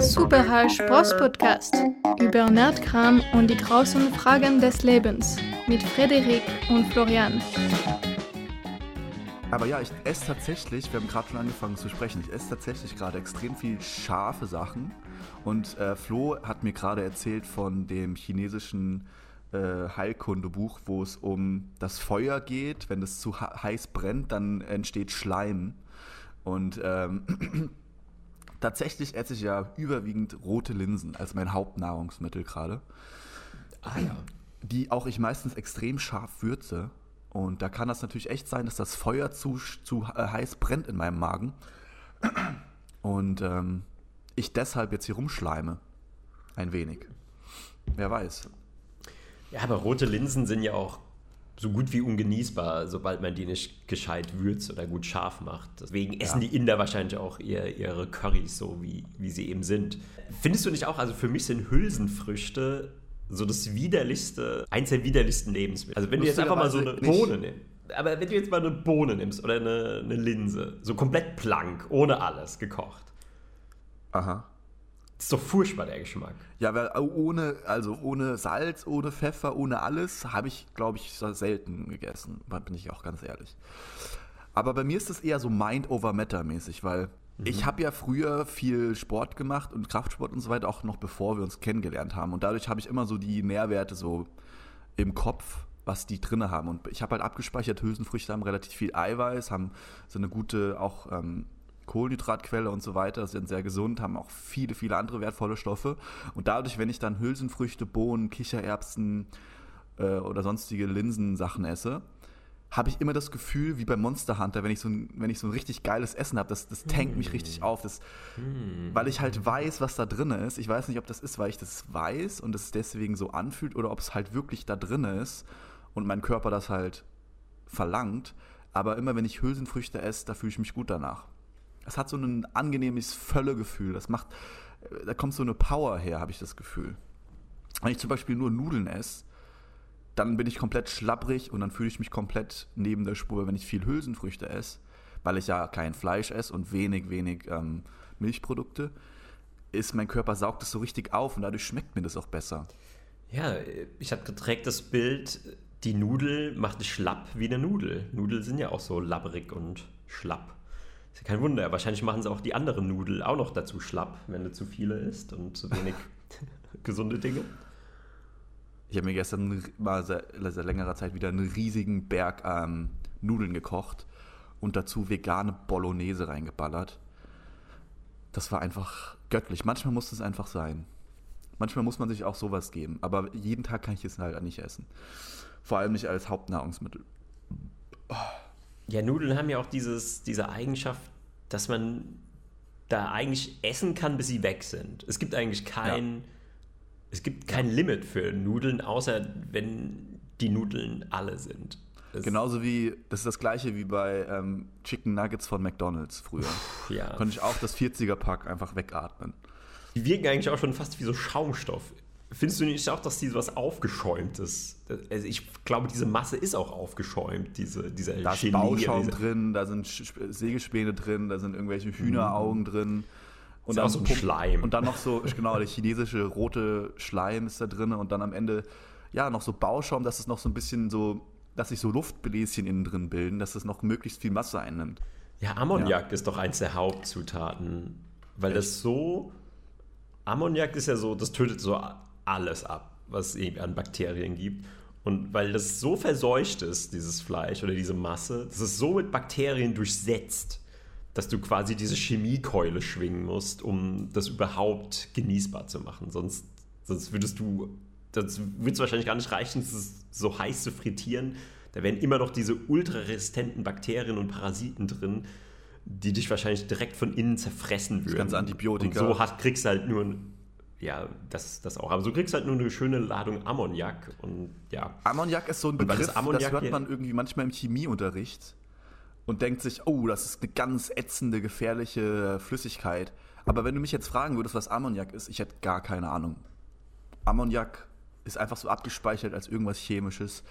Superhall Spross-Podcast über Nerdkram und die großen Fragen des Lebens mit Frederik und Florian. Aber ja, ich esse tatsächlich, wir haben gerade schon angefangen zu sprechen, ich esse tatsächlich gerade extrem viel scharfe Sachen. Und äh, Flo hat mir gerade erzählt von dem chinesischen äh, Heilkundebuch, wo es um das Feuer geht. Wenn es zu heiß brennt, dann entsteht Schleim. Und ähm, tatsächlich esse ich ja überwiegend rote Linsen als mein Hauptnahrungsmittel gerade. Ah ja. Die auch ich meistens extrem scharf würze. Und da kann das natürlich echt sein, dass das Feuer zu, zu äh, heiß brennt in meinem Magen. Und ähm, ich deshalb jetzt hier rumschleime. Ein wenig. Wer weiß. Ja, aber rote Linsen sind ja auch so gut wie ungenießbar, sobald man die nicht gescheit würzt oder gut scharf macht. Deswegen essen ja. die Inder wahrscheinlich auch ihr, ihre Currys so, wie, wie sie eben sind. Findest du nicht auch, also für mich sind Hülsenfrüchte so das widerlichste, eins der widerlichsten Lebensmittel. Also wenn du jetzt einfach mal so eine Bohne nimmst, aber wenn du jetzt mal eine Bohne nimmst oder eine, eine Linse, so komplett blank, ohne alles, gekocht. Aha. Ist doch furchtbar, der Geschmack. Ja, weil ohne, also ohne Salz, ohne Pfeffer, ohne alles habe ich, glaube ich, selten gegessen. Bin ich auch ganz ehrlich. Aber bei mir ist das eher so Mind over Matter mäßig, weil mhm. ich habe ja früher viel Sport gemacht und Kraftsport und so weiter, auch noch bevor wir uns kennengelernt haben. Und dadurch habe ich immer so die Nährwerte so im Kopf, was die drinne haben. Und ich habe halt abgespeichert, Hülsenfrüchte haben relativ viel Eiweiß, haben so eine gute auch ähm, Kohlenhydratquelle und so weiter, sind sehr gesund, haben auch viele, viele andere wertvolle Stoffe. Und dadurch, wenn ich dann Hülsenfrüchte, Bohnen, Kichererbsen äh, oder sonstige Linsensachen esse, habe ich immer das Gefühl, wie bei Monster Hunter, wenn ich so ein, wenn ich so ein richtig geiles Essen habe, das, das tankt mich richtig hm. auf. Das, hm. Weil ich halt weiß, was da drin ist. Ich weiß nicht, ob das ist, weil ich das weiß und es deswegen so anfühlt oder ob es halt wirklich da drin ist und mein Körper das halt verlangt. Aber immer wenn ich Hülsenfrüchte esse, da fühle ich mich gut danach. Es hat so ein angenehmes Völlegefühl. Das macht, da kommt so eine Power her, habe ich das Gefühl. Wenn ich zum Beispiel nur Nudeln esse, dann bin ich komplett schlapprig und dann fühle ich mich komplett neben der Spur, wenn ich viel Hülsenfrüchte esse, weil ich ja kein Fleisch esse und wenig, wenig ähm, Milchprodukte, ist mein Körper saugt es so richtig auf und dadurch schmeckt mir das auch besser. Ja, ich habe geprägt das Bild, die Nudel macht es schlapp wie eine Nudel. Nudeln sind ja auch so labbrig und schlapp. Ist ja kein Wunder. Wahrscheinlich machen sie auch die anderen Nudeln auch noch dazu schlapp, wenn du zu viele isst und zu wenig gesunde Dinge. Ich habe mir gestern mal seit, seit, längerer Zeit wieder einen riesigen Berg ähm, Nudeln gekocht und dazu vegane Bolognese reingeballert. Das war einfach göttlich. Manchmal muss es einfach sein. Manchmal muss man sich auch sowas geben. Aber jeden Tag kann ich es halt nicht essen. Vor allem nicht als Hauptnahrungsmittel. Oh. Ja, Nudeln haben ja auch dieses, diese Eigenschaft, dass man da eigentlich essen kann, bis sie weg sind. Es gibt eigentlich kein, ja. es gibt kein. Limit für Nudeln, außer wenn die Nudeln alle sind. Das Genauso wie, das ist das gleiche wie bei ähm, Chicken Nuggets von McDonalds früher. ja. Konnte ich auch das 40er-Pack einfach wegatmen. Die wirken eigentlich auch schon fast wie so Schaumstoff Findest du nicht auch, dass die was aufgeschäumtes? Also ich glaube, diese Masse ist auch aufgeschäumt, diese, dieser Da ist Bauschaum drin, da sind Sägespäne drin, da sind irgendwelche Hühneraugen mhm. drin. Und dann, auch so ein Schleim. Und dann noch so, genau, der chinesische rote Schleim ist da drin und dann am Ende, ja, noch so Bauschaum, dass es noch so ein bisschen so, dass sich so Luftbläschen innen drin bilden, dass es noch möglichst viel Masse einnimmt. Ja, Ammoniak ja. ist doch eins der Hauptzutaten, weil Echt? das so, Ammoniak ist ja so, das tötet so alles ab, was es an Bakterien gibt. Und weil das so verseucht ist, dieses Fleisch oder diese Masse, das ist so mit Bakterien durchsetzt, dass du quasi diese Chemiekeule schwingen musst, um das überhaupt genießbar zu machen. Sonst, sonst würdest du, das würde es wahrscheinlich gar nicht reichen, es so heiß zu frittieren. Da wären immer noch diese ultraresistenten Bakterien und Parasiten drin, die dich wahrscheinlich direkt von innen zerfressen würden. Das ganze Antibiotika. Und so hast, kriegst du halt nur ein ja, das, das auch. Aber du kriegst halt nur eine schöne Ladung Ammoniak und ja. Ammoniak ist so ein Begriff, das, das, hört man irgendwie manchmal im Chemieunterricht und denkt sich, oh, das ist eine ganz ätzende, gefährliche Flüssigkeit. Aber wenn du mich jetzt fragen würdest, was Ammoniak ist, ich hätte gar keine Ahnung. Ammoniak ist einfach so abgespeichert als irgendwas Chemisches.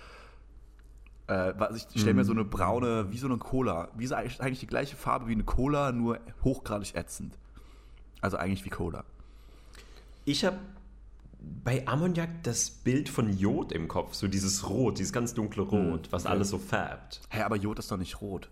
Äh, ich stelle mir so eine braune, wie so eine Cola, wie so eigentlich die gleiche Farbe wie eine Cola, nur hochgradig ätzend. Also eigentlich wie Cola. Ich habe bei Ammoniak das Bild von Jod im Kopf, so dieses Rot, dieses ganz dunkle Rot, was okay. alles so färbt. Hä, aber Jod ist doch nicht rot.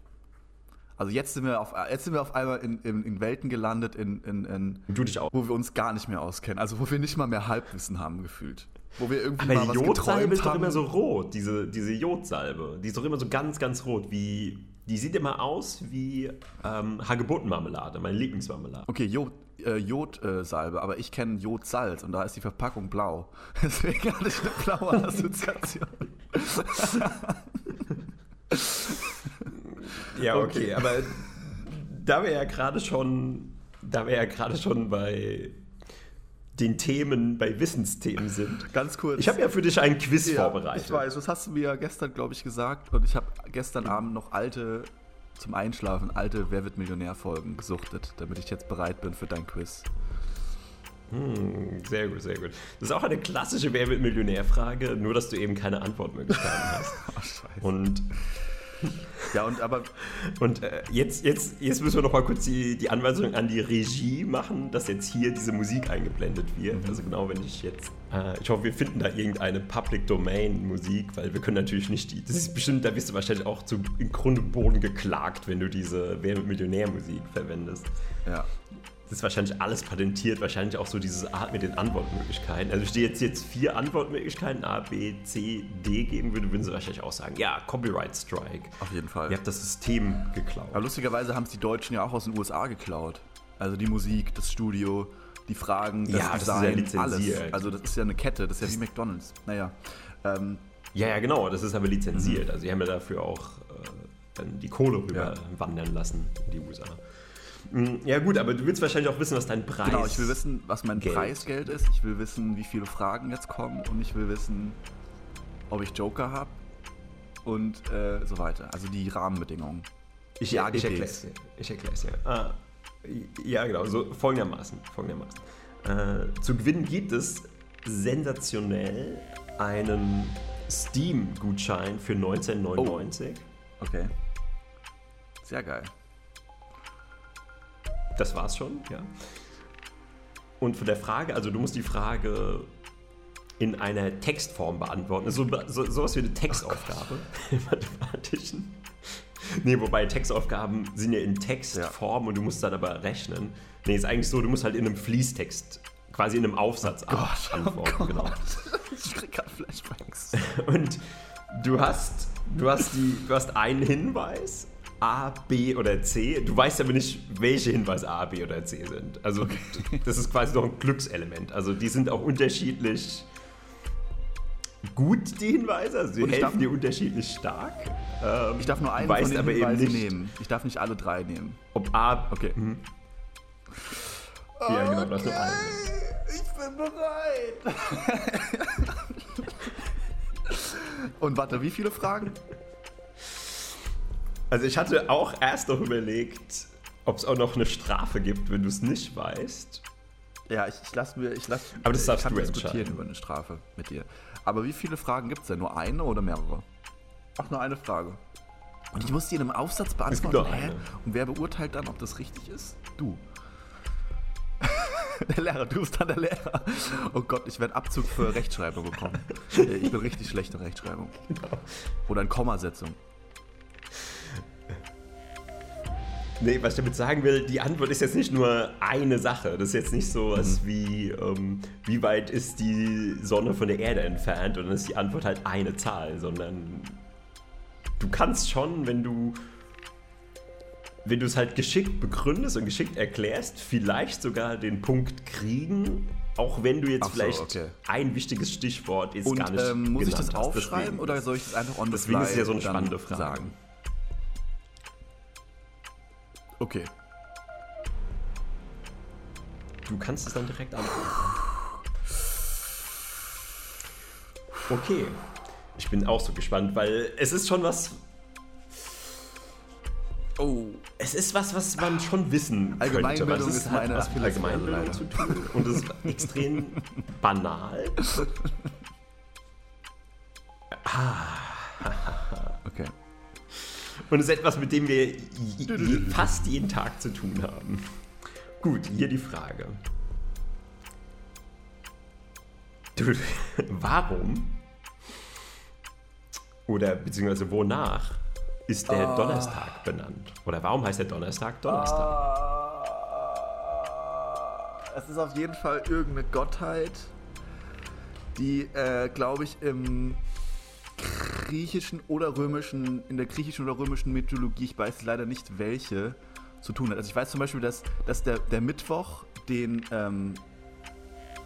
Also jetzt sind wir auf, jetzt sind wir auf einmal in, in, in Welten gelandet, in, in, in, Du dich auch. wo wir uns gar nicht mehr auskennen. Also wo wir nicht mal mehr Halbwissen haben gefühlt. Wo wir irgendwie Aber mal die was Jodsalbe ist doch immer so rot, diese, diese Jodsalbe. Die ist doch immer so ganz, ganz rot. Wie, die sieht immer aus wie ähm, Hagebuttenmarmelade, meine Lieblingsmarmelade. Okay, Jod, äh, Jodsalbe, aber ich kenne Jodsalz und da ist die Verpackung blau. Deswegen hatte ich eine blaue Assoziation. Ja, okay. okay, aber da wir ja gerade schon, da wir ja gerade schon bei den Themen, bei Wissensthemen sind. Ganz kurz. Ich habe ja für dich einen Quiz Ja, vorbereitet. Ich weiß, das hast du mir ja gestern, glaube ich, gesagt. Und ich habe gestern Abend noch alte, zum Einschlafen, alte Wer wird Millionär-Folgen gesuchtet, damit ich jetzt bereit bin für dein Quiz. Hm, sehr gut, sehr gut. Das ist auch eine klassische Wer wird Millionär-Frage, nur dass du eben keine Antwortmöglichkeiten hast. Ach, scheiße. Und, ja, und aber und äh, jetzt, jetzt, jetzt müssen wir noch mal kurz die, die Anweisung an die Regie machen, dass jetzt hier diese Musik eingeblendet wird. Also genau, wenn ich jetzt... Äh, ich hoffe, wir finden da irgendeine Public Domain Musik, weil wir können natürlich nicht die... Das ist bestimmt, da wirst du wahrscheinlich auch zu im Grunde und Boden geklagt, wenn du diese Wer wird Millionär-Musik verwendest. ja. Das ist wahrscheinlich alles patentiert, wahrscheinlich auch so diese Art mit den Antwortmöglichkeiten. Also, wenn ich dir jetzt, jetzt vier Antwortmöglichkeiten A, B, C, D geben würde, würden sie wahrscheinlich auch sagen: Ja, Copyright Strike. Auf jeden Fall. Ihr habt das System geklaut. Aber lustigerweise haben es die Deutschen ja auch aus den USA geklaut. Also die Musik, das Studio, die Fragen, das Ja, das ist ja Design, lizenziert. alles. Also das ist ja eine Kette, das ist ja wie McDonalds. Naja. Ähm, Ja, ja, genau, das ist aber lizenziert. Also, die haben ja dafür auch äh, dann die Kohle rüber wandern lassen in die USA. Mm, Ja, gut, aber du willst wahrscheinlich auch wissen, was dein Preis genau, ich will wissen, was mein Geld. Preisgeld ist. Ich will wissen, wie viele Fragen jetzt kommen. Und ich will wissen, ob ich Joker habe. Und äh, so weiter. Also die Rahmenbedingungen. Ich, Die ich erkläre es dir. Ich erkläre es dir. Ah, ja, genau. So folgendermaßen. folgendermaßen. Äh, zu gewinnen gibt es sensationell einen Steam-Gutschein für 1999. Okay. Sehr geil. Das war's schon, ja. Und von der Frage, also du musst die Frage in einer Textform beantworten. So, so, sowas wie eine Textaufgabe im Mathematischen. Nee, wobei Textaufgaben sind ja in Textform und du musst dann aber rechnen. Nee, ist eigentlich so, du musst halt in einem Fließtext, quasi in einem Aufsatz Gott, antworten. Genau. Ich krieg gerade Flashbacks. Und du hast, du hast, die, du hast einen Hinweis, A, B oder C. Du weißt aber nicht, welche Hinweise A, B oder C sind. Also das ist quasi noch ein Glückselement. Also die sind auch unterschiedlich gut, die Hinweise. Also die ich helfen darf- dir unterschiedlich stark. Ähm, Ich darf nur einen von den aber eben Hinweisen nicht, nehmen. Ich darf nicht alle drei nehmen. ob A... Okay. Mhm. Ja, genau, nur einen. Ich bin bereit. Und warte, wie viele Fragen? Also ich hatte auch erst noch überlegt, ob es auch noch eine Strafe gibt, wenn du es nicht weißt. Ja, ich, ich lasse mir, ich lass, Aber das ich darfst kann du diskutieren über eine Strafe mit dir. Aber wie viele Fragen gibt es denn? Nur eine oder mehrere? Ach, nur eine Frage. Und ich muss die in einem Aufsatz beantworten. Hä? Und wer beurteilt dann, ob das richtig ist? Du. Der Lehrer, du bist dann der Lehrer. Oh Gott, ich werde Abzug für Rechtschreibung bekommen. Äh, Ich bin richtig schlecht in Rechtschreibung. Oder in Kommasetzung. Nee, was ich damit sagen will, die Antwort ist jetzt nicht nur eine Sache. Das ist jetzt nicht so Mhm. was wie, ähm, wie weit ist die Sonne von der Erde entfernt und dann ist die Antwort halt eine Zahl, sondern du kannst schon, wenn du wenn du es halt geschickt begründest und geschickt erklärst, vielleicht sogar den Punkt kriegen, auch wenn du jetzt so, vielleicht okay. ein wichtiges Stichwort jetzt Und gar nicht ähm, muss ich das aufschreiben Deswegen- oder soll ich das einfach on the Deswegen ist es ja so eine spannende Frage. sagen? Okay. Du kannst es dann direkt antworten. Okay. Ich bin auch so gespannt, weil es ist schon was. Oh. Es ist was, was man schon wissen könnte. Weil es ist meine was mit Allgemeinbildung leider. zu tun und es ist extrem banal. Okay. Und es ist etwas, mit dem wir fast jeden Tag zu tun haben. Gut, hier die Frage. Warum oder beziehungsweise wonach ist der Ah. Donnerstag benannt? Oder warum heißt der Donnerstag Donnerstag? Ah, Es ist auf jeden Fall irgendeine Gottheit, die, äh, glaube ich, im griechischen oder römischen, in der griechischen oder römischen Mythologie, ich weiß leider nicht welche, zu tun hat. Also ich weiß zum Beispiel, dass, dass der, der Mittwoch, den ähm,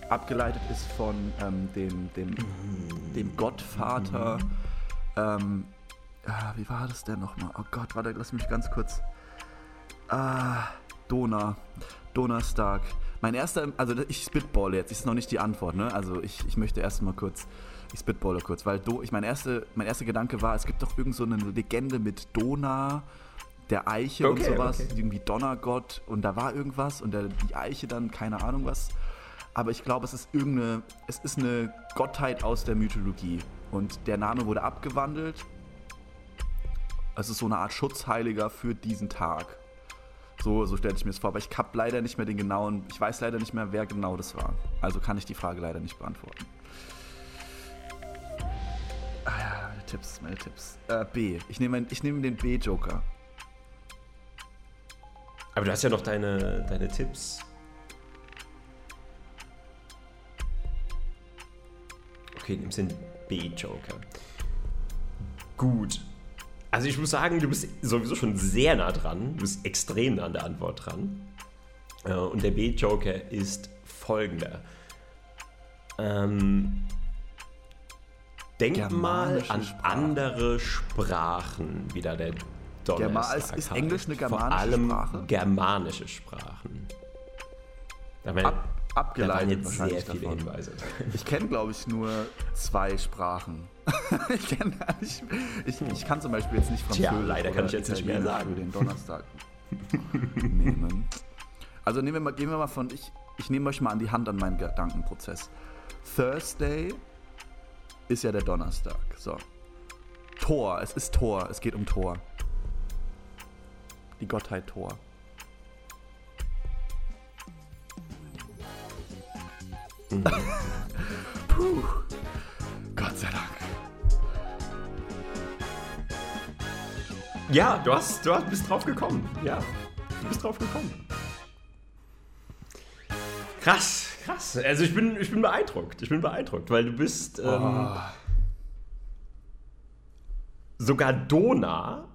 abgeleitet ist von ähm, dem, dem, dem Gottvater, ähm, ah, wie war das denn nochmal? Oh Gott, warte, lass mich ganz kurz. Ah, Dona. Donnerstag. Mein erster, also ich spitballe jetzt, ist noch nicht die Antwort, ne? Also ich, ich möchte erst mal kurz, ich spitballe kurz, weil Do, ich mein, erste, mein erster Gedanke war, es gibt doch irgend so eine Legende mit Dona, der Eiche Okay, und sowas, okay. irgendwie Donnergott und da war irgendwas und der, die Eiche dann, keine Ahnung was. Aber ich glaube, es ist irgendeine, es ist eine Gottheit aus der Mythologie und der Name wurde abgewandelt es ist so eine Art Schutzheiliger für diesen Tag. So, so stelle ich mir das vor. Aber ich habe leider nicht mehr den genauen, ich weiß leider nicht mehr, wer genau das war. Also kann ich die Frage leider nicht beantworten. Ah ja, meine Tipps, meine Tipps. Äh, B. Ich nehme, ich nehme den B-Joker. Aber du hast ja noch deine, deine Tipps. Okay, nimmst den B-Joker. Gut. Also ich muss sagen, du bist sowieso schon sehr nah dran. Du bist extrem nah an der Antwort dran. Äh, Und der B-Joker ist folgender. Ähm, denk mal an Sprachen. andere Sprachen, wie da der Donnerstag ist- ist. Englisch eine Vor germanische allem Sprache? germanische Sprachen. Da waren, Ab, da waren abgeleitet jetzt sehr viele davon. Hinweise. Ich kenne, glaube ich, nur zwei Sprachen. ich kenne gar nicht. Ich, ich kann zum Beispiel jetzt nicht Tja, Französisch leider oder kann ich jetzt nicht mehr sagen. für den Donnerstag nehmen. Also nehmen wir mal, gehen wir mal von, ich, ich nehme euch mal an die Hand an meinen Gedankenprozess. Thursday ist ja der Donnerstag. So. Thor, es ist Thor, es geht um Thor. Die Gottheit Thor. Puh. Gott sei Dank. Ja, du, hast, du hast, bist drauf gekommen. Ja, du bist drauf gekommen. Krass, krass. Also ich bin, ich bin beeindruckt. Ich bin beeindruckt, weil du bist ähm, Oh. sogar Dona.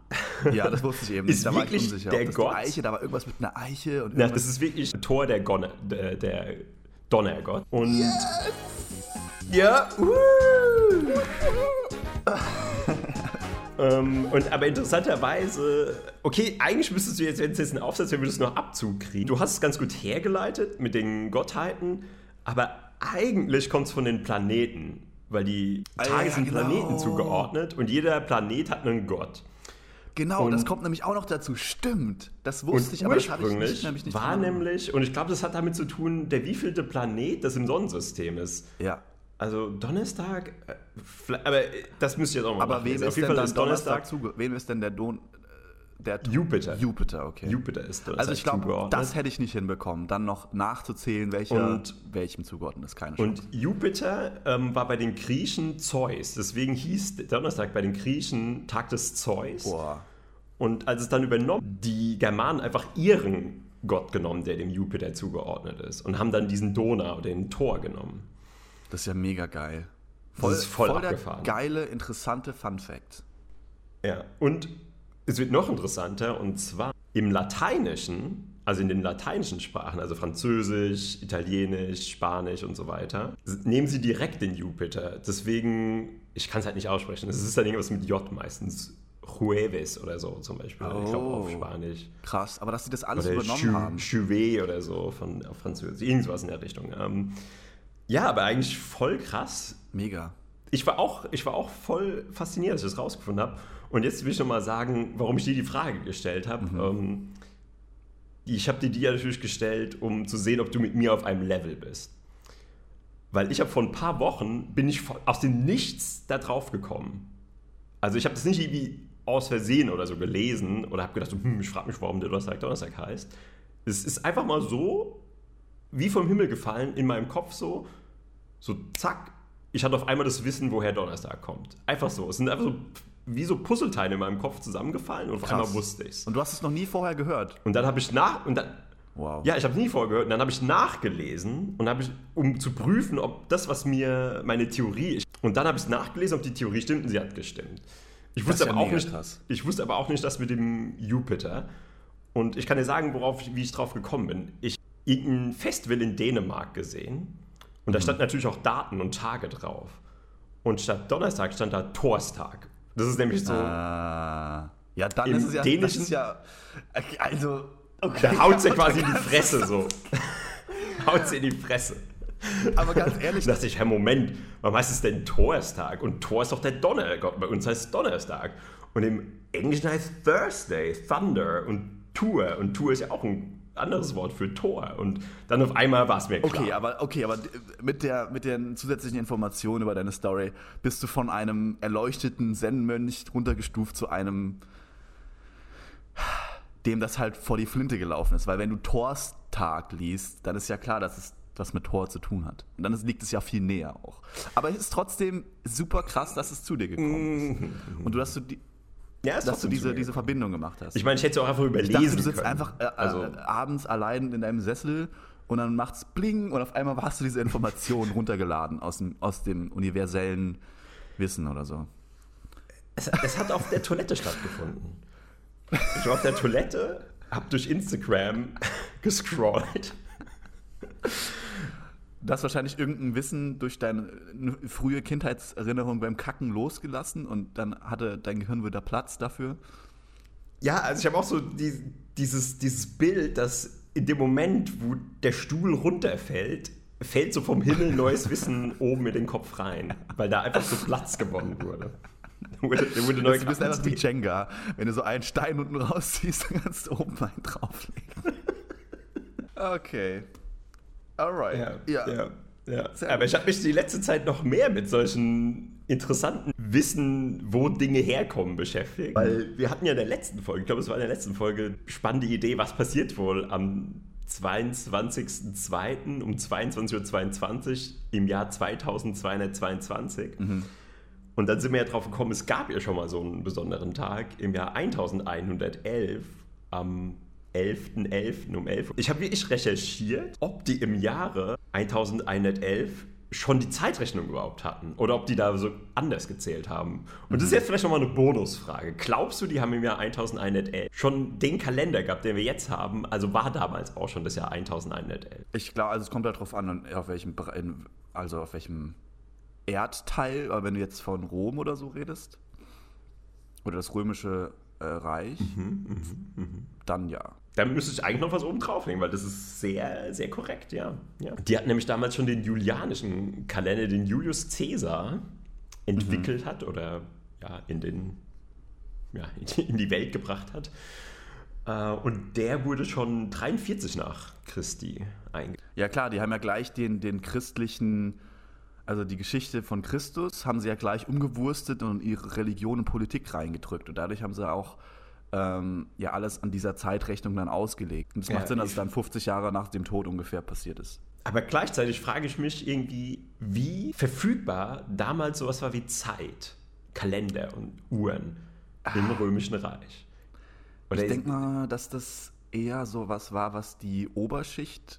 Ja, das wusste ich eben Ist. Da war ich wirklich unsicher. der Gott? Eiche, da war irgendwas mit einer Eiche und irgendwas. das ist wirklich Tor der, Gonne, der, der Donnergott. Und ja, uh. ähm, und aber interessanterweise, okay, eigentlich müsstest du jetzt, wenn es jetzt einen Aufsatz wäre, würdest du noch Abzug kriegen. Du hast es ganz gut hergeleitet mit den Gottheiten, aber eigentlich kommt es von den Planeten, weil die Ah, Tage ja, sind genau. Planeten zugeordnet und jeder Planet hat einen Gott. genau, und- das kommt nämlich auch noch dazu. Stimmt. Das wusste ich, aber das habe ich ursprünglich nicht, nämlich nicht war nämlich, und ich glaube, das hat damit zu tun, der wievielte Planet das im Sonnensystem ist. Ja. Also Donnerstag, äh, aber äh, das müsst ihr jetzt auch mal Aber wem ist denn Donnerstag Donnerstag. Wem ist denn der Don... Der Jupiter. Jupiter, okay. Jupiter ist Donnerstag also ich glaube, das hätte ich nicht hinbekommen, dann noch nachzuzählen, welcher Und- welchem zugeordnet ist. Keine Und Chance. Jupiter ähm, war bei den Griechen Zeus. Deswegen hieß der Donnerstag bei den Griechen Tag des Zeus. Boah. Und als es dann übernommen, die Germanen einfach ihren Gott genommen, der dem Jupiter zugeordnet ist. Und haben dann diesen Donau oder den Thor genommen. Das ist ja mega geil. ist voll der abgefahren. geile, interessante Fun Fact. Ja, und es wird noch interessanter und zwar im Lateinischen, also in den lateinischen Sprachen, also Französisch, Italienisch, Spanisch und so weiter, nehmen sie direkt den Jupiter. Deswegen, ich kann es halt nicht aussprechen, es ist dann irgendwas mit J meistens. Jueves oder so zum Beispiel, ich glaube auf Oh. Spanisch. Krass, aber dass sie das alles Oder übernommen Chu- haben. Chuvet oder so von, auf Französisch, irgendwas in der Richtung. Ähm, ja, aber eigentlich voll krass, Mega. ich war auch, ich war auch voll fasziniert, als ich das rausgefunden habe. Und jetzt will ich nochmal sagen, warum ich dir die Frage gestellt habe. Ähm, ich habe dir die ja natürlich gestellt, um zu sehen, ob du mit mir auf einem Level bist. Weil ich habe vor ein paar Wochen, bin ich aus dem Nichts da drauf gekommen. Also ich habe das nicht irgendwie aus Versehen oder so gelesen oder habe gedacht, so, hm, ich frage mich, warum der Donnerstag Donnerstag heißt. Es ist einfach mal so, wie vom Himmel gefallen, in meinem Kopf so, So zack, ich hatte auf einmal das Wissen, woher Donnerstag kommt. Einfach so. Es sind einfach so wie so Puzzleteile in meinem Kopf zusammengefallen und auf Krass. einmal wusste ich's. Und du hast es noch nie vorher gehört. Und dann habe ich nach und dann Wow. ja, ich habe es nie vorher gehört. Und dann habe ich nachgelesen und habe ich, um zu prüfen, ob das, was mir meine Theorie ist. Und dann habe ich nachgelesen, ob die Theorie stimmt und sie hat gestimmt. Ich Das wusste, aber auch nicht, krass. ich wusste aber auch nicht das mit dem Jupiter. Und ich kann dir sagen, worauf ich, wie ich drauf gekommen bin. Ich irgendein Festival in Dänemark gesehen und Mhm. da stand natürlich auch Daten und Tage drauf. Und statt Donnerstag stand da Torstag. Das ist nämlich so, Ah. Ja, dann ist es ja. Dänischen- ist ja. Also. Okay. da haut sie quasi in die Fresse so. haut sie in die Fresse. Aber ganz ehrlich, Da dachte ich, Herr, Moment, warum heißt es denn Torstag? Und Tor ist doch der Donnergott. Bei uns heißt es Donnerstag. Und im Englischen heißt Thursday, Thunder und Tour. Und Tour ist ja auch ein anderes Wort für Tor. Und dann auf einmal war es mir klar. Okay, aber okay, aber mit der mit den zusätzlichen Informationen über deine Story bist du von einem erleuchteten Zen-Mönch runtergestuft zu einem, dem das halt vor die Flinte gelaufen ist. Weil wenn du Thorstag liest, dann ist ja klar, dass es was mit Thor zu tun hat. Und dann liegt es ja viel näher auch. Aber es ist trotzdem super krass, dass es zu dir gekommen ist. Und du, dass du, die, ja, ist dass du diese, diese Verbindung gemacht hast. Ich meine, ich hätte es auch einfach Ich überlesen dachte, du sitzt können. einfach äh, also, äh, abends allein in deinem Sessel und dann macht's bling und auf einmal hast du diese Information runtergeladen aus dem, aus dem universellen Wissen oder so. es, es hat auf der Toilette stattgefunden. Ich war auf der Toilette, hab durch Instagram gescrollt. Du hast wahrscheinlich irgendein Wissen durch deine äh, frühe Kindheitserinnerung beim Kacken losgelassen und dann hatte dein Gehirn wieder Platz dafür. Ja, also ich habe auch so die, dieses, dieses Bild, dass in dem Moment, wo der Stuhl runterfällt, fällt so vom Himmel neues Wissen oben in den Kopf rein, weil da einfach so Platz gewonnen wurde. Wurde, wurde neu Du bist einfach wie. Jenga. Wenn du so einen Stein unten rausziehst, dann kannst du oben einen drauflegen. Okay. Alright. ja, ja, ja. Sehr Aber ich habe mich die letzte Zeit noch mehr mit solchen interessanten Wissen, wo Dinge herkommen, beschäftigt. Weil wir hatten ja in der letzten Folge, ich glaube, es war in der letzten Folge, spannende Idee, was passiert wohl am 22.02. um 22.22 Uhr im Jahr 2222. Und dann sind wir ja drauf gekommen, es gab ja schon mal so einen besonderen Tag im Jahr 1111 am 11.11. um 11 Uhr. Ich habe wirklich recherchiert, ob die im Jahre 1111 schon die Zeitrechnung überhaupt hatten oder ob die da so anders gezählt haben. Und das ist jetzt vielleicht nochmal eine Bonusfrage. Glaubst du, die haben im Jahr 1111 schon den Kalender gehabt, den wir jetzt haben? Also war damals auch schon das Jahr 1111? Ich glaube, also es kommt halt drauf an, auf welchem, also auf welchem Erdteil, aber wenn du jetzt von Rom oder so redest, oder das römische äh, Reich, dann ja. Da müsste ich eigentlich noch was oben drauflegen, weil das ist sehr, sehr korrekt, ja. ja. Die hat nämlich damals schon den julianischen Kalender, den Julius Caesar entwickelt hat oder ja, in, den, ja, in die Welt gebracht hat. Äh, Und der wurde schon 43 nach Christi eingeführt. Ja klar, die haben ja gleich den, den christlichen, also die Geschichte von Christus, haben sie ja gleich umgewurstet und ihre Religion und Politik reingedrückt. Und dadurch haben sie auch ähm, ja alles an dieser Zeitrechnung dann ausgelegt. Und es Ja, macht Sinn, dass es dann 50 Jahre nach dem Tod ungefähr passiert ist. Aber gleichzeitig frage ich mich irgendwie, wie verfügbar damals sowas war wie Zeit, Kalender und Uhren im Römischen Reich. Oder Ich denke mal, dass das eher so was war, was die Oberschicht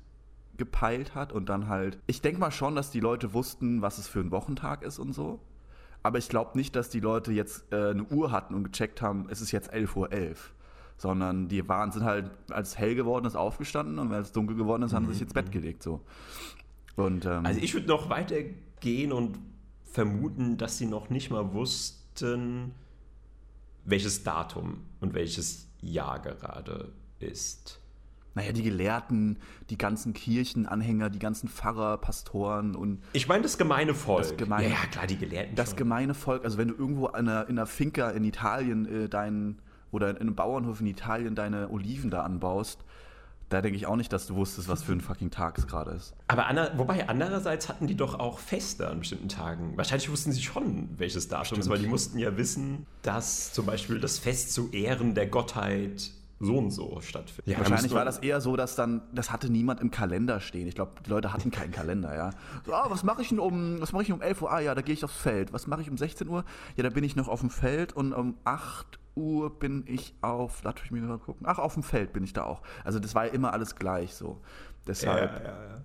gepeilt hat und dann halt. Ich denke mal schon, dass die Leute wussten, was es für ein Wochentag ist und so. Aber ich glaube nicht, dass die Leute jetzt äh, eine Uhr hatten und gecheckt haben, es ist jetzt 11.11 Uhr. Sondern die waren, sind halt, als es hell geworden ist, aufgestanden und wenn es dunkel geworden ist, haben sie sich ins Bett gelegt. So. Und, ähm, Also ich würde noch weiter gehen und vermuten, dass sie noch nicht mal wussten, welches Datum und welches Jahr gerade ist. Naja, die Gelehrten, die ganzen Kirchenanhänger, die ganzen Pfarrer, Pastoren und Ich meine das gemeine Volk. Das gemeine- ja, ja, klar, die Gelehrten das schon. gemeine Volk, also wenn du irgendwo in einer, in einer Finca in Italien äh, deinen oder in einem Bauernhof in Italien deine Oliven da anbaust, da denke ich auch nicht, dass du wusstest, was für ein fucking Tag es gerade ist. Aber ander, wobei andererseits hatten die doch auch Feste an bestimmten Tagen. Wahrscheinlich wussten sie schon, welches Datum ist, weil die mussten ja wissen, dass zum Beispiel das Fest zu Ehren der Gottheit so und so stattfindet. Ja, Wahrscheinlich war das eher so, dass dann, das hatte niemand im Kalender stehen. Ich glaube, die Leute hatten keinen Kalender, ja. So, ah, was mache ich denn um, was mache ich um 11 Uhr? Ah ja, da gehe ich aufs Feld. Was mache ich um 16 Uhr? Ja, da bin ich noch auf dem Feld und um 8 Uhr bin ich auf, lass mich mal gucken. Ach, auf dem Feld bin ich da auch. Also das war ja immer alles gleich so. Deshalb. Ja, ja, ja.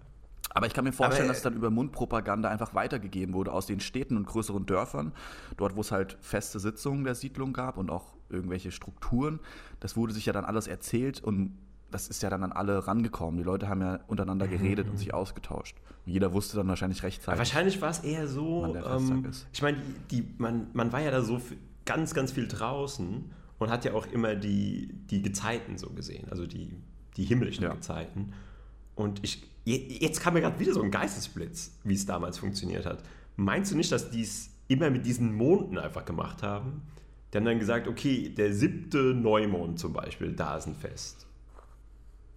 Aber ich kann mir vorstellen, Aber, dass es dann über Mundpropaganda einfach weitergegeben wurde aus den Städten und größeren Dörfern, dort wo es halt feste Sitzungen der Siedlung gab und auch irgendwelche Strukturen. Das wurde sich ja dann alles erzählt und das ist ja dann an alle rangekommen. Die Leute haben ja untereinander geredet mhm. und sich ausgetauscht. Und jeder wusste dann wahrscheinlich rechtzeitig. Aber wahrscheinlich war es eher so, ähm, ich meine, die, man, man war ja da so ganz, ganz viel draußen und hat ja auch immer die, die Gezeiten so gesehen, also die, die himmlischen ja. Gezeiten. Und ich, jetzt kam mir gerade wieder so ein Geistesblitz, wie es damals funktioniert hat. Meinst du nicht, dass die es immer mit diesen Monden einfach gemacht haben? Die haben dann gesagt, okay, der siebte Neumond zum Beispiel, da ist ein Fest.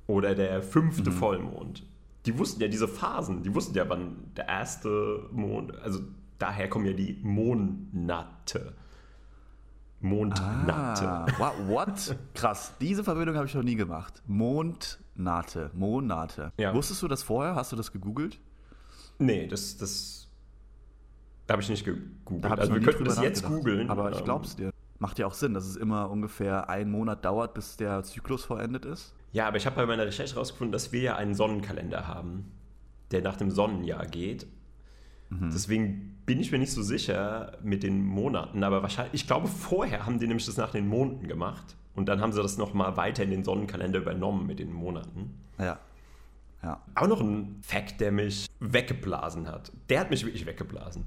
Oder der fünfte mhm. Vollmond. Die wussten ja diese Phasen, die wussten ja, wann der erste Mond, also daher kommen ja die Monate. Mondnate. Ah, what? Krass. Diese Verbindung habe ich noch nie gemacht. Mondnate. Monate. Ja. Wusstest du das vorher? Hast du das gegoogelt? Nee, das, das habe ich nicht gegoogelt. Da also wir könnten das jetzt googeln. Aber ich glaube es dir. Macht ja auch Sinn, dass es immer ungefähr einen Monat dauert, bis der Zyklus vollendet ist. Ja, aber ich habe bei meiner Recherche herausgefunden, dass wir ja einen Sonnenkalender haben, der nach dem Sonnenjahr geht. Mhm. Deswegen bin ich mir nicht so sicher mit den Monaten, aber wahrscheinlich, ich glaube, vorher haben die nämlich das nach den Monaten gemacht und dann haben sie das nochmal weiter in den Sonnenkalender übernommen mit den Monaten. Ja. ja. Auch noch ein Fact, der mich weggeblasen hat. Der hat mich wirklich weggeblasen.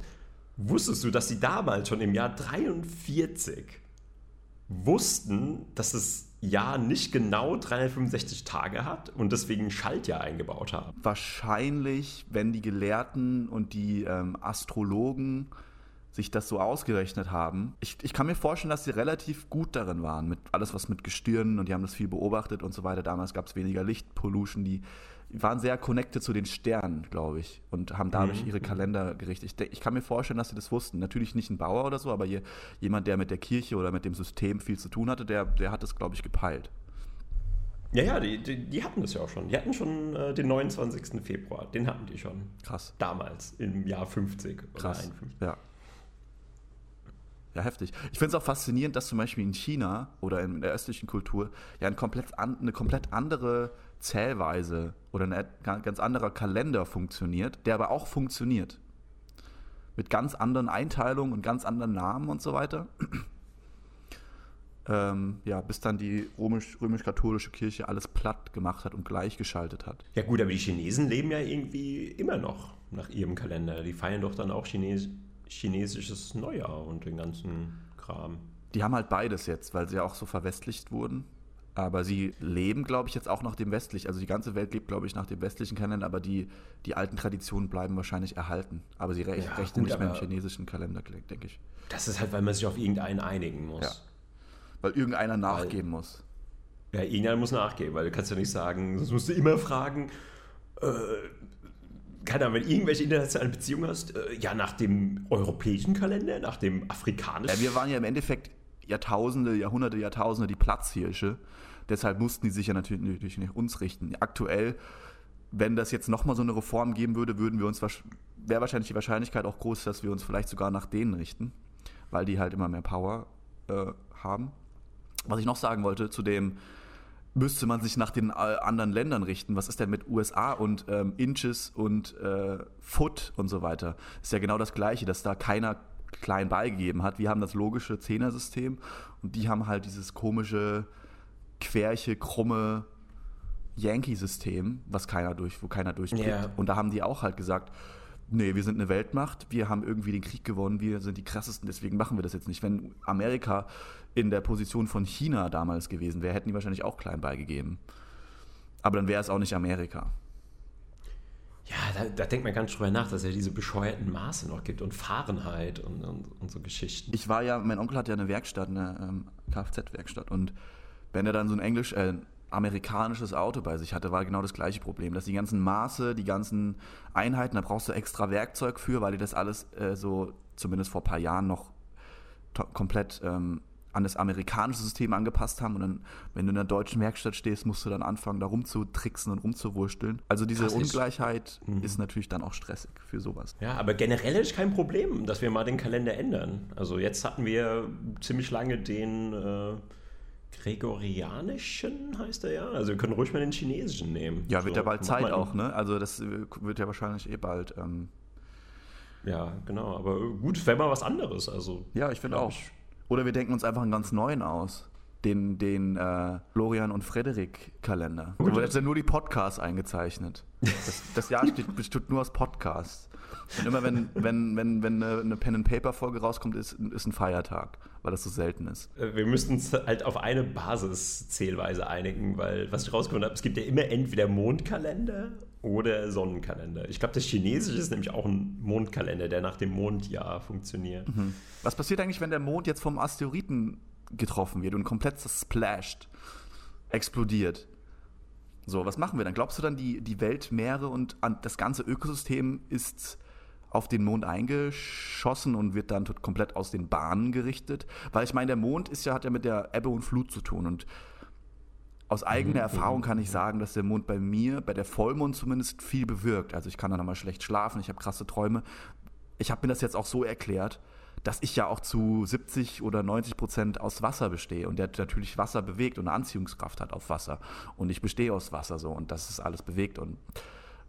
Wusstest du, dass sie damals schon im Jahr 43 wussten, dass das Jahr nicht genau 365 Tage hat und deswegen Schaltjahr eingebaut haben? Wahrscheinlich, wenn die Gelehrten und die ähm, Astrologen sich das so ausgerechnet haben. Ich, ich, kann mir vorstellen, dass sie relativ gut darin waren, mit alles was mit Gestirnen und die haben das viel beobachtet und so weiter. Damals gab es weniger Lichtpollution, die waren sehr connected zu den Sternen, glaube ich, und haben dadurch mhm. ihre Kalender gerichtet. Ich, ich, kann mir vorstellen, dass sie das wussten. Natürlich nicht ein Bauer oder so, aber je, jemand, der mit der Kirche oder mit dem System viel zu tun hatte, der, der hat das, glaube ich, gepeilt. Ja, ja, die, die, die, hatten das ja auch schon. Die hatten schon äh, den 29. Februar. Den hatten die schon. Krass. Damals, im Jahr 50 Krass. oder 51. Ja. Ja, heftig. Ich finde es auch faszinierend, dass zum Beispiel in China oder in der östlichen Kultur ja ein komplett an, eine komplett andere Zählweise oder ein ganz anderer Kalender funktioniert, der aber auch funktioniert. Mit ganz anderen Einteilungen und ganz anderen Namen und so weiter. ähm, ja, bis dann die römisch-katholische Kirche alles platt gemacht hat und gleichgeschaltet hat. Ja gut, aber die Chinesen leben ja irgendwie immer noch nach ihrem Kalender. Die feiern doch dann auch Chines chinesisches Neujahr und den ganzen Kram. Die haben halt beides jetzt, weil sie ja auch so verwestlicht wurden. Aber sie leben, glaube ich, jetzt auch nach dem westlichen. Also die ganze Welt lebt, glaube ich, nach dem westlichen Kalender, aber die, die alten Traditionen bleiben wahrscheinlich erhalten. Aber sie rech ja, rechnen gut, nicht mehr im chinesischen Kalender, denke ich. Das ist halt, weil man sich auf irgendeinen einigen muss. Ja. Weil irgendeiner nachgeben weil, muss. Ja, irgendeiner muss nachgeben, weil du kannst ja nicht sagen, sonst musst du immer fragen, äh, keine Ahnung, wenn du irgendwelche internationalen Beziehungen hast, äh, ja, nach dem europäischen Kalender, nach dem afrikanischen. Ja, wir waren ja im Endeffekt Jahrtausende, Jahrhunderte, Jahrtausende die Platzhirsche. Deshalb mussten die sich ja natürlich, nicht uns richten. Aktuell, wenn das jetzt nochmal so eine Reform geben würde, würden wir uns wäre wahrscheinlich die Wahrscheinlichkeit auch groß, dass wir uns vielleicht sogar nach denen richten, weil die halt immer mehr Power äh, haben. Was ich noch sagen wollte zu dem, müsste man sich nach den äh, anderen Ländern richten. Was ist denn mit USA und ähm, Inches und äh, Foot und so weiter? Ist ja genau das Gleiche, dass da keiner klein beigegeben hat. Wir haben das logische Zehnersystem und die haben halt dieses komische, querche, krumme Yankee-System, was keiner durch, wo keiner durchkriegt. Yeah. Und da haben die auch halt gesagt, nee, wir sind eine Weltmacht, wir haben irgendwie den Krieg gewonnen, wir sind die krassesten, deswegen machen wir das jetzt nicht. Wenn Amerika in der Position von China damals gewesen wäre, hätten die wahrscheinlich auch klein beigegeben. Aber dann wäre es auch nicht Amerika. Ja, da, da, denkt man ganz drüber nach, dass es ja diese bescheuerten Maße noch gibt und Fahrenheit und, und, und, so Geschichten. Ich war ja, mein Onkel hat ja eine Werkstatt, eine ähm, Kfz-Werkstatt und wenn er dann so ein englisch, äh, amerikanisches Auto bei sich hatte, war genau das gleiche Problem, dass die ganzen Maße, die ganzen Einheiten, da brauchst du extra Werkzeug für, weil die das alles äh, so, zumindest vor ein paar Jahren noch komplett ähm, an das amerikanische System angepasst haben und dann, wenn du in der deutschen Werkstatt stehst, musst du dann anfangen, da rumzutricksen und rumzuwursteln. Also diese Krass, Ungleichheit mhm. ist natürlich dann auch stressig für sowas. Ja, aber generell ist kein Problem, dass wir mal den Kalender ändern. Also jetzt hatten wir ziemlich lange den äh, Gregorianischen, heißt er ja. Also wir können ruhig mal den chinesischen nehmen. Ja, wird so, ja bald Zeit auch, ne? Also das wird ja wahrscheinlich eh bald. Ähm ja, genau. Aber gut, wäre mal was anderes. Also, ja, ich finde auch. Ich, oder wir denken uns einfach einen ganz neuen aus. Den, den äh, Florian und Frederik Kalender. Da wird ja nur die Podcasts eingezeichnet. Das, das Jahr steht, besteht nur aus Podcasts. Und immer wenn, wenn, wenn, wenn eine, eine Pen-and-Paper-Folge rauskommt, ist, ist ein Feiertag, weil das so selten ist. Äh, wir müssten uns halt auf eine Basiszählweise einigen, weil was ich rausgefunden habe, es gibt ja immer entweder Mondkalender oder Sonnenkalender. Ich glaube, das Chinesische ist nämlich auch ein Mondkalender, der nach dem Mondjahr funktioniert. Mhm. Was passiert eigentlich, wenn der Mond jetzt vom Asteroiden getroffen wird und komplett splasht, explodiert? So, was machen wir dann? Glaubst du dann, die, die Weltmeere und das ganze Ökosystem ist auf den Mond eingeschossen und wird dann komplett aus den Bahnen gerichtet? Weil ich meine, der Mond ist ja, hat ja mit der Ebbe und Flut zu tun und aus eigener mhm. Erfahrung kann ich sagen, dass der Mond bei mir, bei der Vollmond zumindest, viel bewirkt. Also ich kann dann mal schlecht schlafen, ich habe krasse Träume. Ich habe mir das jetzt auch so erklärt, dass ich ja auch zu 70 oder 90 Prozent aus Wasser bestehe und der natürlich Wasser bewegt und eine Anziehungskraft hat auf Wasser. Und ich bestehe aus Wasser so und das ist alles bewegt. Und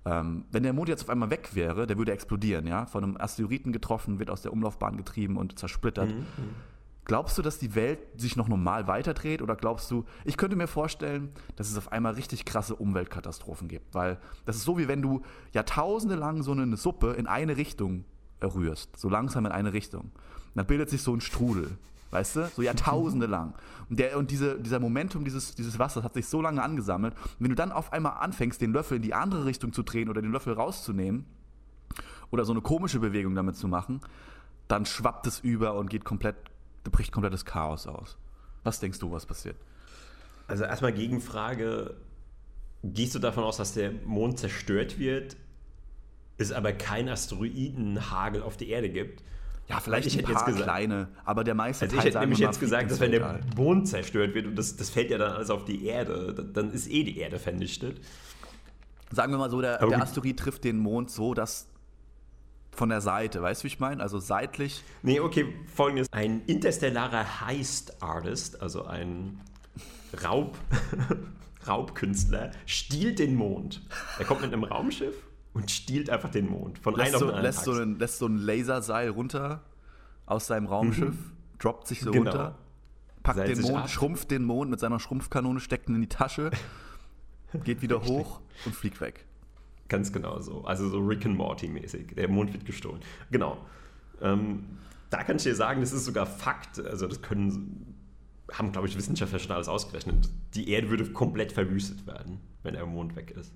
ähm, wenn der Mond jetzt auf einmal weg wäre, der würde explodieren, ja, von einem Asteroiden getroffen, wird aus der Umlaufbahn getrieben und zersplittert. Mhm. mhm. Glaubst du, dass die Welt sich noch normal weiterdreht oder glaubst du, ich könnte mir vorstellen, dass es auf einmal richtig krasse Umweltkatastrophen gibt, weil das ist so wie wenn du jahrtausende lang so eine Suppe in eine Richtung rührst, so langsam in eine Richtung. Und dann bildet sich so ein Strudel, weißt du, so jahrtausende lang. Und, der, und diese, dieser Momentum dieses, dieses Wassers hat sich so lange angesammelt. Und wenn du dann auf einmal anfängst, den Löffel in die andere Richtung zu drehen oder den Löffel rauszunehmen oder so eine komische Bewegung damit zu machen, dann schwappt es über und geht komplett bricht komplettes Chaos aus. Was denkst du, was passiert? Also erstmal Gegenfrage, gehst du davon aus, dass der Mond zerstört wird, es aber kein Asteroidenhagel auf die Erde gibt? Ja, vielleicht ich ein paar gesagt, kleine, aber der meiste also Teil, ich hätte nämlich jetzt gesagt, dass wenn der Mond zerstört wird und das, das fällt ja dann alles auf die Erde, dann ist eh die Erde vernichtet. Sagen wir mal so, der, der Asteroid trifft den Mond so, dass von der Seite, weißt du, wie ich meine? Also seitlich. Nee, okay, folgendes. Ein interstellarer Heist-Artist, also ein Raub, Raubkünstler, stiehlt den Mond. Er kommt mit einem Raumschiff und stiehlt einfach den Mond. Von lässt, so, lässt, so einen, lässt so ein Laserseil runter aus seinem Raumschiff, mhm. droppt sich so genau. runter, packt Seilt den Mond, ab. schrumpft den Mond mit seiner Schrumpfkanone, steckt ihn in die Tasche, geht wieder hoch und fliegt weg. Ganz genau so. Also so Rick and Morty mäßig. Der Mond wird gestohlen. Genau. Ähm, da kann ich dir sagen, das ist sogar Fakt. Also das können, haben glaube ich Wissenschaftler schon alles ausgerechnet. Die Erde würde komplett verwüstet werden, wenn der Mond weg ist.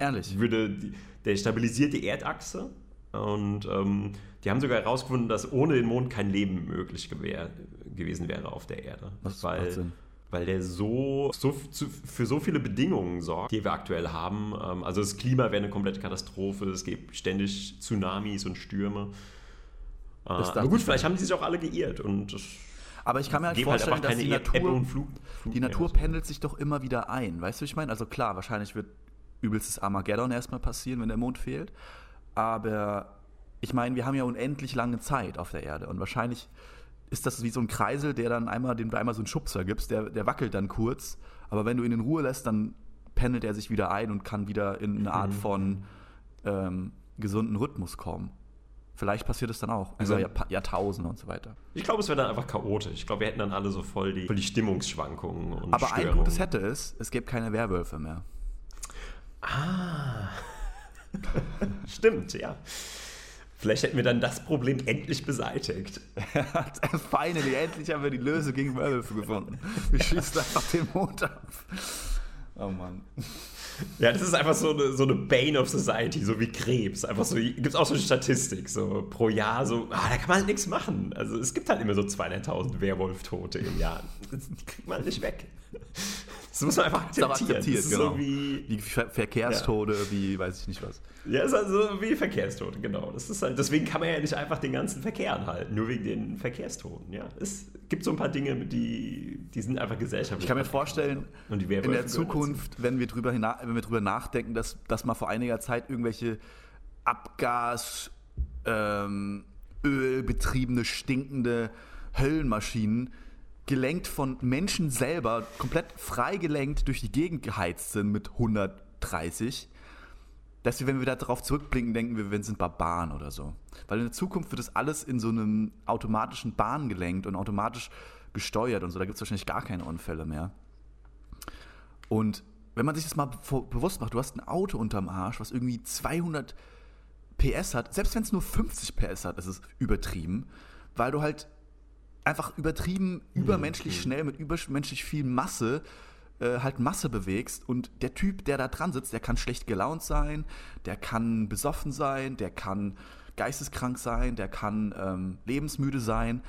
Ehrlich? Würde die, der stabilisiert die Erdachse und ähm, die haben sogar herausgefunden, dass ohne den Mond kein Leben möglich gewesen wäre auf der Erde. Was weil, Sinn weil der so, so für so viele Bedingungen sorgt, die wir aktuell haben. Ähm, also das Klima wäre eine komplette Katastrophe, es gibt ständig Tsunamis und Stürme. Äh, aber gut, vielleicht haben die sich auch alle geirrt und aber ich kann mir halt, halt vorstellen, halt dass die Natur, Flug, Flug die Natur pendelt sich doch immer wieder ein. Weißt du, was ich meine? Also klar, wahrscheinlich wird übelstes Armageddon erstmal passieren, wenn der Mond fehlt. Aber ich meine, wir haben ja unendlich lange Zeit auf der Erde und wahrscheinlich ist das wie so ein Kreisel, der dann einmal, dem du einmal so einen Schubser gibst, der, der wackelt dann kurz, aber wenn du ihn in Ruhe lässt, dann pendelt er sich wieder ein und kann wieder in eine Art mhm. von ähm, gesunden Rhythmus kommen. Vielleicht passiert es dann auch also, über Jahr, Jahrtausende und so weiter. Ich glaube, es wäre dann einfach chaotisch. Ich glaube, wir hätten dann alle so voll die, voll die Stimmungsschwankungen und Aber Störungen. ein Gutes hätte es, es gäbe keine Werwölfe mehr. Ah. Stimmt, ja. Vielleicht hätten wir dann das Problem endlich beseitigt. Finally, endlich haben wir die Lösung gegen Werwölfe gefunden. Wir schießen einfach den Mond ab. Oh Mann. Ja, das ist einfach so eine, so eine Bane of Society, so wie Krebs. Einfach so, gibt es auch so eine Statistik, so pro Jahr, so, ah, da kann man halt nichts machen. Also es gibt halt immer so 200.000 Werwolf-Tote im Jahr. Die kriegt man halt nicht weg. Das muss man einfach akzeptieren. Akzeptiert, das ist genau. so wie, wie Ver Verkehrstode, ja. wie weiß ich nicht was. Ja, ist also wie Verkehrstote, genau. Das ist halt, deswegen kann man ja nicht einfach den ganzen Verkehr anhalten, nur wegen den Verkehrstoten. Ja, es gibt so ein paar Dinge, die, die sind einfach gesellschaftlich. Ich kann mir vorstellen, in der Zukunft, wenn wir, drüber wenn wir drüber nachdenken, dass, dass mal vor einiger Zeit irgendwelche Abgas, ähm, ölbetriebene, stinkende Höllenmaschinen gelenkt von Menschen selber, komplett freigelenkt durch die Gegend geheizt sind mit 130 dass wir, wenn wir da drauf zurückblicken, denken wir, wir sind Barbaren oder so. Weil in der Zukunft wird das alles in so einem automatischen Bahn gelenkt und automatisch gesteuert und so. Da gibt es wahrscheinlich gar keine Unfälle mehr. Und wenn man sich das mal bewusst macht, du hast ein Auto unterm Arsch, was irgendwie 200 PS hat, selbst wenn es nur 50 PS hat, ist es übertrieben, weil du halt einfach übertrieben, übermenschlich mhm. schnell mit übermenschlich viel Masse äh, halt Masse bewegst und der Typ, der da dran sitzt, der kann schlecht gelaunt sein, der kann besoffen sein, der kann geisteskrank sein, der kann ähm, lebensmüde sein,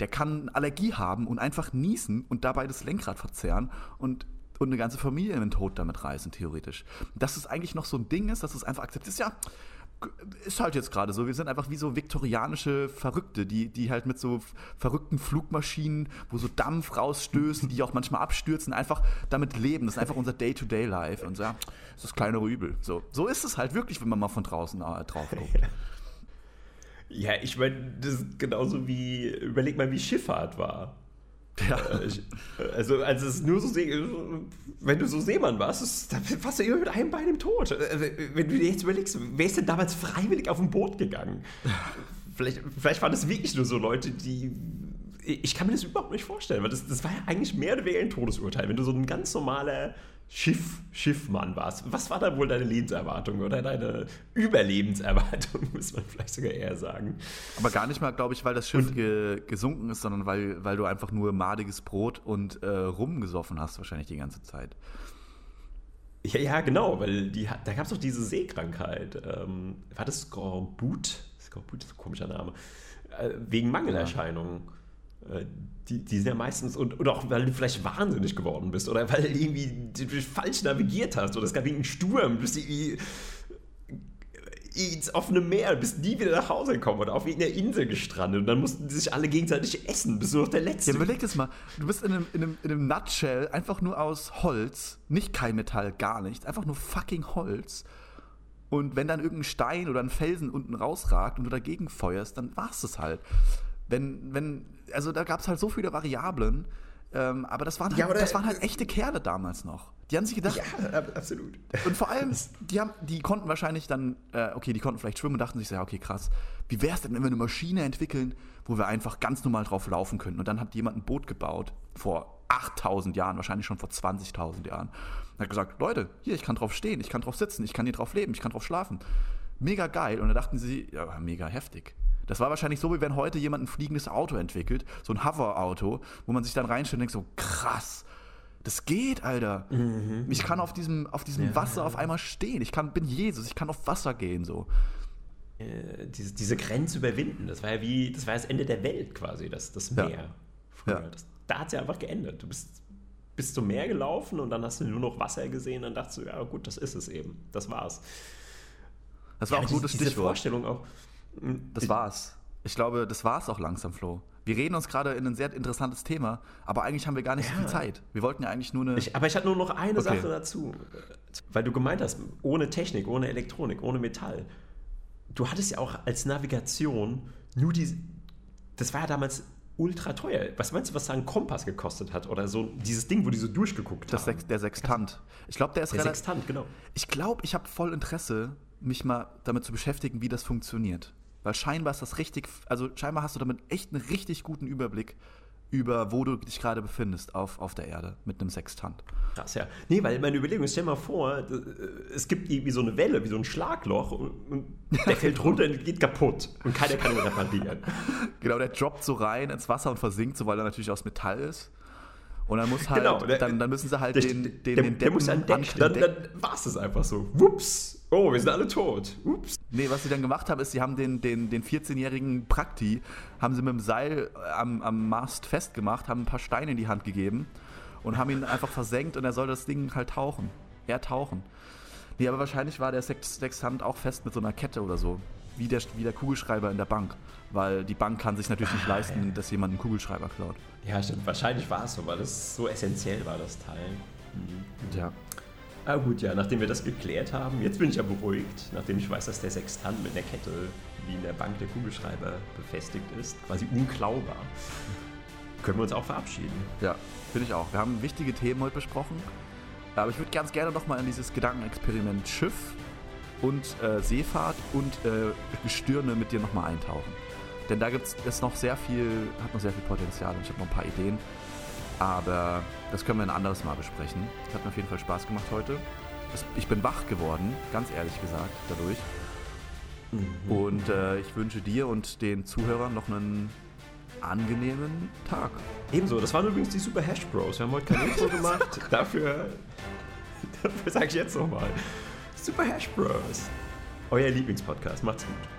der kann Allergie haben und einfach niesen und dabei das Lenkrad verzerren und und eine ganze Familie in den Tod damit reißen, theoretisch. Dass es eigentlich noch so ein Ding ist, dass es einfach akzeptiert ist, ja, ist halt jetzt gerade so. Wir sind einfach wie so viktorianische Verrückte, die, die halt mit so verrückten Flugmaschinen, wo so Dampf rausstößen, die auch manchmal abstürzen, einfach damit leben. Das ist einfach unser Day-to-Day-Life. Und so, ja, das ist das kleinere Übel. So, so ist es halt wirklich, wenn man mal von draußen äh, drauf guckt. Ja, ich meine, das ist genauso wie, überleg mal, wie Schifffahrt war. Ja. Äh, also, als es nur so, wenn du so Seemann warst, dann warst du immer mit einem Bein im Tod. Äh, wenn du dir jetzt überlegst, wer ist denn damals freiwillig auf ein Boot gegangen? Vielleicht, vielleicht waren das wirklich nur so Leute, die. Ich kann mir das überhaupt nicht vorstellen, weil das, das war ja eigentlich mehr oder weniger ein Todesurteil. Wenn du so ein ganz normaler Schiff, Schiffmann warst. Was war da wohl deine Lebenserwartung oder deine Überlebenserwartung, muss man vielleicht sogar eher sagen. Aber gar nicht mal, glaube ich, weil das Schiff ge gesunken ist, sondern weil, weil du einfach nur madiges Brot und äh, Rum gesoffen hast, wahrscheinlich die ganze Zeit. Ja, ja, genau, weil die, da gab es doch diese Seekrankheit. Ähm, war das Skorbut? Skorbut ist ein komischer Name. Äh, wegen Mangelerscheinungen. Ja die, die sind ja meistens, und, oder auch weil du vielleicht wahnsinnig geworden bist oder weil du irgendwie du falsch navigiert hast oder es gab irgendeinen Sturm, bist irgendwie ins offene Meer, bist nie wieder nach Hause gekommen oder auf irgendeiner Insel gestrandet und dann mussten die sich alle gegenseitig essen, bis nur noch der Letzte. Ja, überleg das mal, du bist in einem, in, einem, in einem Nutshell einfach nur aus Holz, nicht kein Metall, gar nichts, einfach nur fucking Holz. Und wenn dann irgendein Stein oder ein Felsen unten rausragt und du dagegen feuerst, dann war's das halt. Wenn, wenn, also da gab es halt so viele Variablen, ähm, aber das waren, halt, ja, das waren halt echte Kerle damals noch. Die haben sich gedacht. Ja, absolut. Und vor allem, die, haben, die konnten wahrscheinlich dann, äh, okay, die konnten vielleicht schwimmen und dachten sich, ja, okay, krass. Wie wäre es denn, wenn wir eine Maschine entwickeln, wo wir einfach ganz normal drauf laufen können? Und dann hat jemand ein Boot gebaut, vor 8000 Jahren, wahrscheinlich schon vor 20.000 Jahren. Und hat gesagt, Leute, hier, ich kann drauf stehen, ich kann drauf sitzen, ich kann hier drauf leben, ich kann drauf schlafen. Mega geil. Und da dachten sie, ja, mega heftig. Das war wahrscheinlich so, wie wenn heute jemand ein fliegendes Auto entwickelt, so ein Hover-Auto, wo man sich dann reinstellt und denkt so, krass, das geht, Alter. Mhm. Ich kann auf diesem, auf diesem ja. Wasser auf einmal stehen. Ich kann, bin Jesus, ich kann auf Wasser gehen, so. Äh, diese, diese Grenze überwinden, das war ja wie, das war das Ende der Welt quasi, das, das Meer. Ja. Früher. Das, da hat es ja einfach geendet. Du bist, bist zum Meer gelaufen und dann hast du nur noch Wasser gesehen, dann dachtest du, ja gut, das ist es eben. Das war's. Das war ja, auch ein gutes diese Stichwort. Vorstellung auch, das ich, war's. Ich glaube, das war's auch langsam, Flo. Wir reden uns gerade in ein sehr interessantes Thema, aber eigentlich haben wir gar nicht ja. so viel Zeit. Wir wollten ja eigentlich nur eine. Ich, aber ich hatte nur noch eine okay. Sache dazu. Weil du gemeint hast, ohne Technik, ohne Elektronik, ohne Metall. Du hattest ja auch als Navigation nur die. Das war ja damals ultra teuer. Was meinst du, was da ein Kompass gekostet hat? Oder so dieses Ding, wo die so durchgeguckt das haben? der Sextant. Ich glaube, der ist Der Sextant, genau. Ich glaube, ich habe voll Interesse, mich mal damit zu beschäftigen, wie das funktioniert. Weil scheinbar ist das richtig, also scheinbar hast du damit echt einen richtig guten Überblick über, wo du dich gerade befindest auf, auf der Erde mit einem Sextant. Krass, ja. Nee, weil meine Überlegung ist, stell mal vor, es gibt irgendwie so eine Welle, wie so ein Schlagloch und der fällt runter und geht kaputt und keiner kann ihn reparieren. Genau, der droppt so rein ins Wasser und versinkt, so weil er natürlich aus Metall ist. Und dann muss halt, genau, der, dann, dann müssen sie halt der, den, den, der, den der muss an Deck, dann, dann war es einfach so. Wups, oh, wir sind alle tot. Ups. Nee, was sie dann gemacht haben, ist, sie haben den, den, den 14-jährigen Prakti, haben sie mit dem Seil am, am Mast festgemacht, haben ein paar Steine in die Hand gegeben und haben ihn einfach versenkt und er soll das Ding halt tauchen. Er tauchen. Nee, aber wahrscheinlich war der Sextant auch fest mit so einer Kette oder so. Wie der, wie der Kugelschreiber in der Bank. Weil die Bank kann sich natürlich nicht ah, leisten, ja. dass jemand einen Kugelschreiber klaut. Ja, stimmt. Wahrscheinlich war es so, weil es so essentiell war, das Teil. Mhm. Ja. Ah gut, ja, nachdem wir das geklärt haben, jetzt bin ich ja beruhigt, nachdem ich weiß, dass der Sextant mit der Kette wie in der Bank der Kugelschreiber befestigt ist, quasi unklaubar, können wir uns auch verabschieden. Ja, finde ich auch. Wir haben wichtige Themen heute besprochen, aber ich würde ganz gerne nochmal in dieses Gedankenexperiment Schiff und äh, Seefahrt und äh, Gestirne mit dir nochmal eintauchen. Denn da gibt es noch sehr viel, hat noch sehr viel Potenzial und ich habe noch ein paar Ideen. Aber das können wir ein anderes Mal besprechen. Es hat mir auf jeden Fall Spaß gemacht heute. Ich bin wach geworden, ganz ehrlich gesagt, dadurch. Mhm. Und äh, ich wünsche dir und den Zuhörern noch einen angenehmen Tag. Ebenso, das waren übrigens die Super Hash Bros. Wir haben heute kein Intro gemacht. dafür, dafür sage ich jetzt nochmal. Super Hash Bros. Euer Lieblingspodcast. Macht's gut.